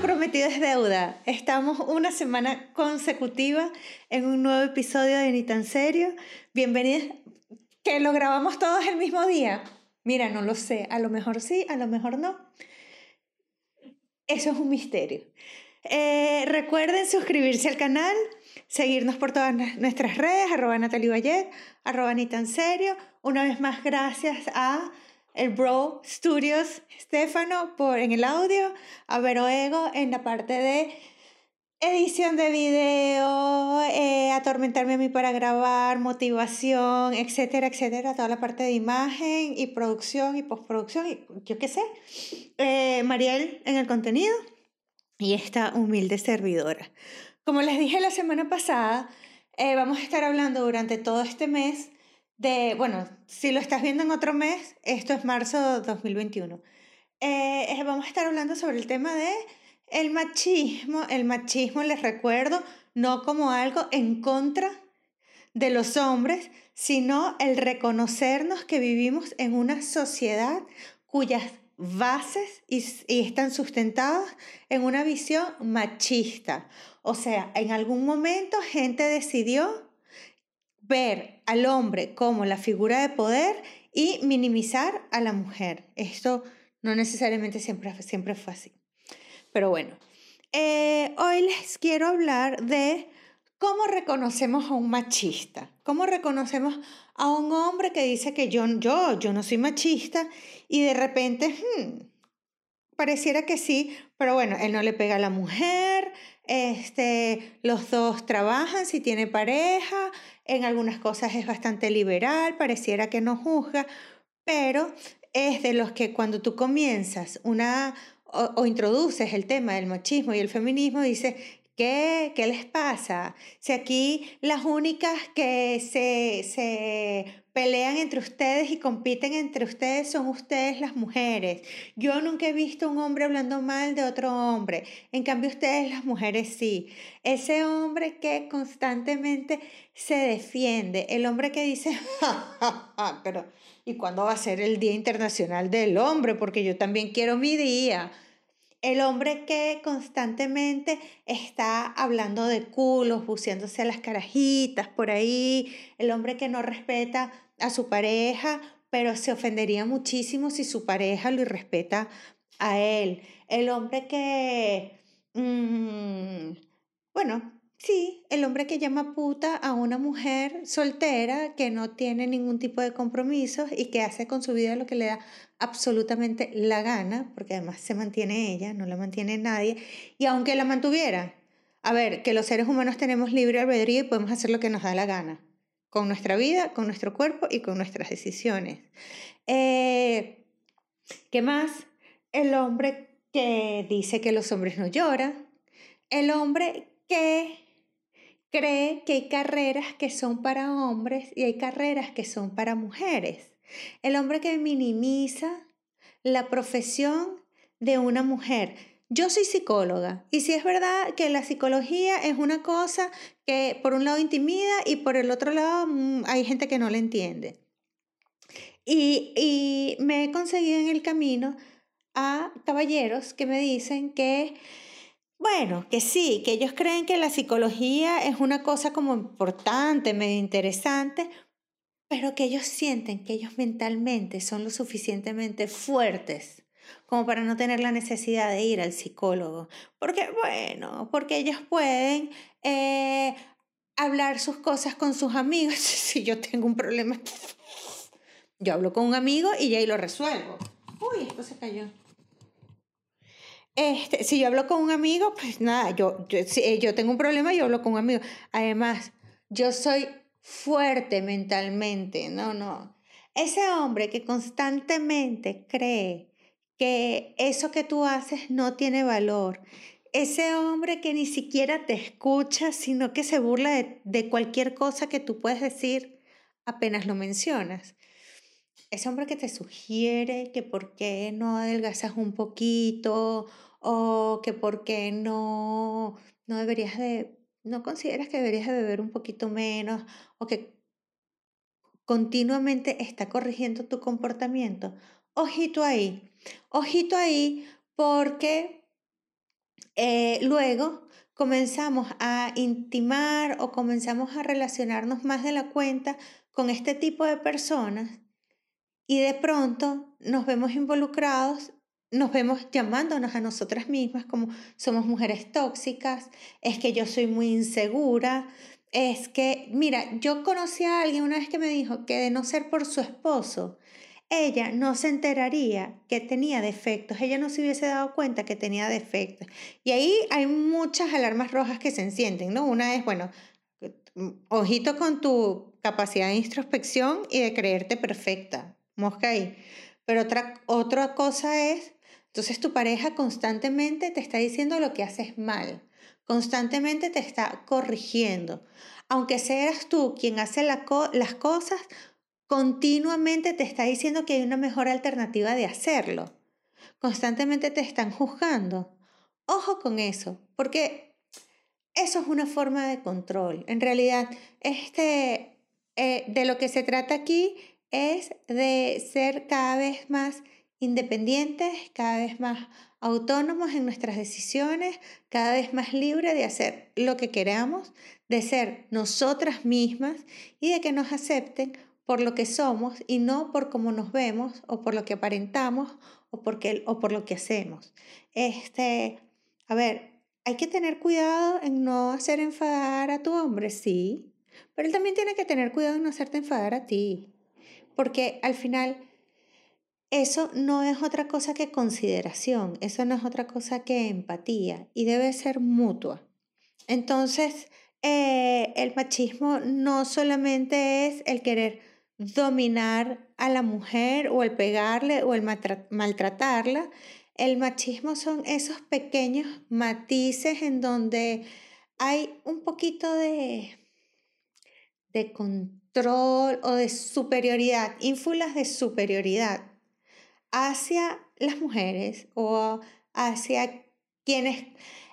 prometido es deuda. Estamos una semana consecutiva en un nuevo episodio de Ni tan serio. Bienvenidos. Que lo grabamos todos el mismo día. Mira, no lo sé. A lo mejor sí, a lo mejor no. Eso es un misterio. Eh, recuerden suscribirse al canal, seguirnos por todas nuestras redes, arroba Natalie Vallet, arroba Ni tan serio. Una vez más, gracias a el Bro Studios, Stefano por, en el audio, a Vero Ego en la parte de edición de video, eh, atormentarme a mí para grabar, motivación, etcétera, etcétera, toda la parte de imagen y producción y postproducción, y yo qué sé. Eh, Mariel en el contenido y esta humilde servidora. Como les dije la semana pasada, eh, vamos a estar hablando durante todo este mes de, bueno, si lo estás viendo en otro mes, esto es marzo 2021. Eh, vamos a estar hablando sobre el tema de el machismo. El machismo, les recuerdo, no como algo en contra de los hombres, sino el reconocernos que vivimos en una sociedad cuyas bases y, y están sustentadas en una visión machista. O sea, en algún momento gente decidió ver al hombre como la figura de poder y minimizar a la mujer. Esto no necesariamente siempre, siempre fue así. Pero bueno, eh, hoy les quiero hablar de cómo reconocemos a un machista, cómo reconocemos a un hombre que dice que yo, yo, yo no soy machista y de repente, hmm, pareciera que sí, pero bueno, él no le pega a la mujer, este, los dos trabajan si tiene pareja, en algunas cosas es bastante liberal, pareciera que no juzga, pero es de los que cuando tú comienzas una o, introduces el tema del machismo y el feminismo, dices, ¿Qué, ¿Qué les pasa? Si aquí las únicas que se, se pelean entre ustedes y compiten entre ustedes son ustedes las mujeres. Yo nunca he visto un hombre hablando mal de otro hombre. En cambio, ustedes las mujeres sí. Ese hombre que constantemente se defiende, el hombre que dice, pero ¿y cuándo va a ser el Día Internacional del Hombre? Porque yo también quiero mi día. El hombre que constantemente está hablando de culos, buceándose a las carajitas por ahí. El hombre que no respeta a su pareja, pero se ofendería muchísimo si su pareja lo respeta a él. El hombre que, mm, bueno, sí, el hombre que llama puta a una mujer soltera que no tiene ningún tipo de compromisos y que hace con su vida lo que le da absolutamente la gana, porque además se mantiene ella, no la mantiene nadie, y aunque la mantuviera, a ver, que los seres humanos tenemos libre albedrío y podemos hacer lo que nos da la gana con nuestra vida, con nuestro cuerpo y con nuestras decisiones. Eh, ¿Qué más? El hombre que dice que los hombres no lloran. El hombre que cree que hay carreras que son para hombres y hay carreras que son para mujeres. El hombre que minimiza la profesión de una mujer. Yo soy psicóloga y si es verdad que la psicología es una cosa que por un lado intimida y por el otro lado mm, hay gente que no la entiende. Y, y me he conseguido en el camino a caballeros que me dicen que, bueno, que sí, que ellos creen que la psicología es una cosa como importante, medio interesante, pero que ellos sienten que ellos mentalmente son lo suficientemente fuertes como para no tener la necesidad de ir al psicólogo. Porque, bueno, porque ellos pueden eh, hablar sus cosas con sus amigos. si yo tengo un problema, yo hablo con un amigo y ya ahí lo resuelvo. Uy, esto se cayó. Este, si yo hablo con un amigo, pues nada, yo, yo, si eh, yo tengo un problema, yo hablo con un amigo. Además, yo soy fuerte mentalmente, no, no. Ese hombre que constantemente cree que eso que tú haces no tiene valor. Ese hombre que ni siquiera te escucha, sino que se burla de, cualquier cosa que tú puedes decir apenas lo mencionas. Ese hombre que te sugiere que por qué no adelgazas un poquito o que por qué no, no deberías de, no consideras que deberías de beber un poquito menos o que continuamente está corrigiendo tu comportamiento ojito ahí, ojito ahí porque eh, luego comenzamos a intimar o comenzamos a relacionarnos más de la cuenta con este tipo de personas y de pronto nos vemos involucrados, nos vemos llamándonos a nosotras mismas como somos mujeres tóxicas, es que yo soy muy insegura, es que, mira, yo conocí a alguien una vez que me dijo que de no ser por su esposo, ella no se enteraría que tenía defectos, ella no se hubiese dado cuenta que tenía defectos. Y ahí hay muchas alarmas rojas que se encienden, ¿no? Una es, bueno, ojito con tu capacidad de introspección y de creerte perfecta, mosca. Pero otra, otra cosa es, entonces tu pareja constantemente te está diciendo lo que haces mal, constantemente te está corrigiendo. Aunque seas tú quien hace las cosas, continuamente te está diciendo que hay una mejor alternativa de hacerlo. Constantemente te están juzgando. Ojo con eso, porque eso es una forma de control. En realidad, este, eh, de lo que se trata aquí es de ser cada vez más independientes, cada vez más autónomos en nuestras decisiones, cada vez más libres de hacer lo que queramos, de ser nosotras mismas y de que nos acepten por lo que somos y no por cómo nos vemos o por lo que aparentamos o, porque, o por lo que hacemos. Este, a ver, hay que tener cuidado en no hacer enfadar a tu hombre, sí, pero él también tiene que tener cuidado en no hacerte enfadar a ti, porque al final eso no es otra cosa que consideración, eso no es otra cosa que empatía y debe ser mutua. Entonces, eh, el machismo no solamente es el querer dominar a la mujer o el pegarle o el maltratarla. El machismo son esos pequeños matices en donde hay un poquito de, de control o de superioridad, ínfulas de superioridad hacia las mujeres o hacia quienes,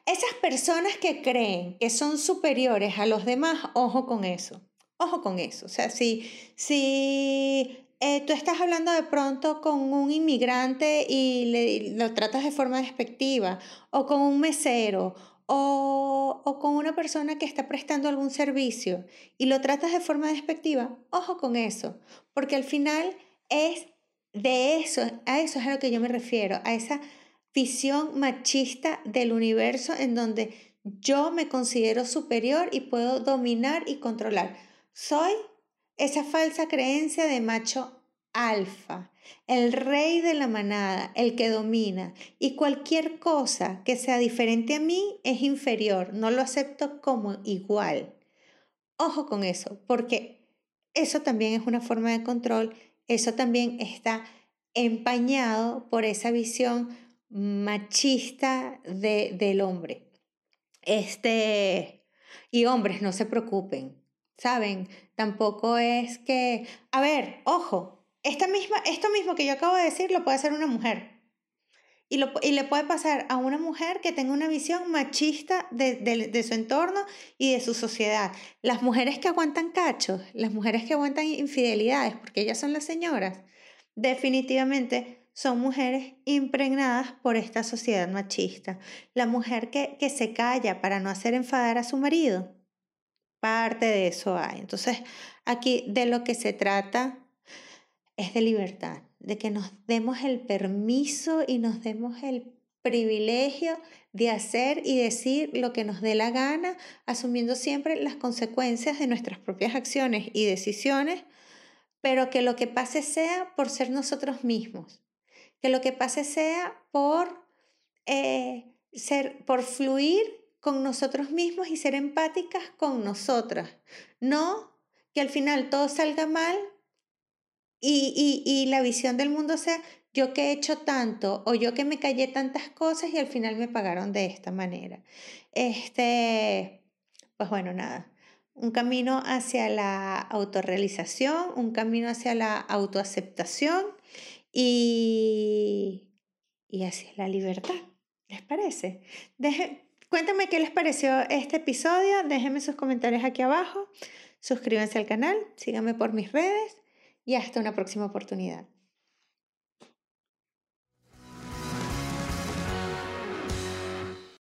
esas personas que creen que son superiores a los demás, ojo con eso. Ojo con eso. O sea, si, si eh, tú estás hablando de pronto con un inmigrante y le, lo tratas de forma despectiva, o con un mesero, o, o, con una persona que está prestando algún servicio y lo tratas de forma despectiva, ojo con eso, porque al final es de eso, a eso es a lo que yo me refiero, a esa visión machista del universo en donde yo me considero superior y puedo dominar y controlar. Soy esa falsa creencia de macho alfa, el rey de la manada, el que domina, y cualquier cosa que sea diferente a mí es inferior, no lo acepto como igual. Ojo con eso, porque eso también es una forma de control, eso también está empañado por esa visión machista de, del hombre. Este, y hombres, no se preocupen, ¿saben? Tampoco es que, a ver, ojo, esta misma, esto mismo que yo acabo de decir lo puede hacer una mujer. Y, lo, y le puede pasar a una mujer que tenga una visión machista de, de, su entorno y de su sociedad. Las mujeres que aguantan cachos, las mujeres que aguantan infidelidades, porque ellas son las señoras, definitivamente son mujeres impregnadas por esta sociedad machista. La mujer que, que se calla para no hacer enfadar a su marido Parte de eso hay. Entonces, aquí de lo que se trata es de libertad, de que nos demos el permiso y nos demos el privilegio de hacer y decir lo que nos dé la gana, asumiendo siempre las consecuencias de nuestras propias acciones y decisiones, pero que lo que pase sea por ser nosotros mismos, que lo que pase sea por eh, ser, por fluir con nosotros mismos y ser empáticas con nosotras. No que al final todo salga mal y, y, la visión del mundo sea yo que he hecho tanto o yo que me callé tantas cosas y al final me pagaron de esta manera. Este, pues bueno, nada. Un camino hacia la autorrealización, un camino hacia la autoaceptación y, y hacia la libertad. ¿Les parece? Cuéntame qué les pareció este episodio, déjenme sus comentarios aquí abajo, suscríbanse al canal, síganme por mis redes y hasta una próxima oportunidad.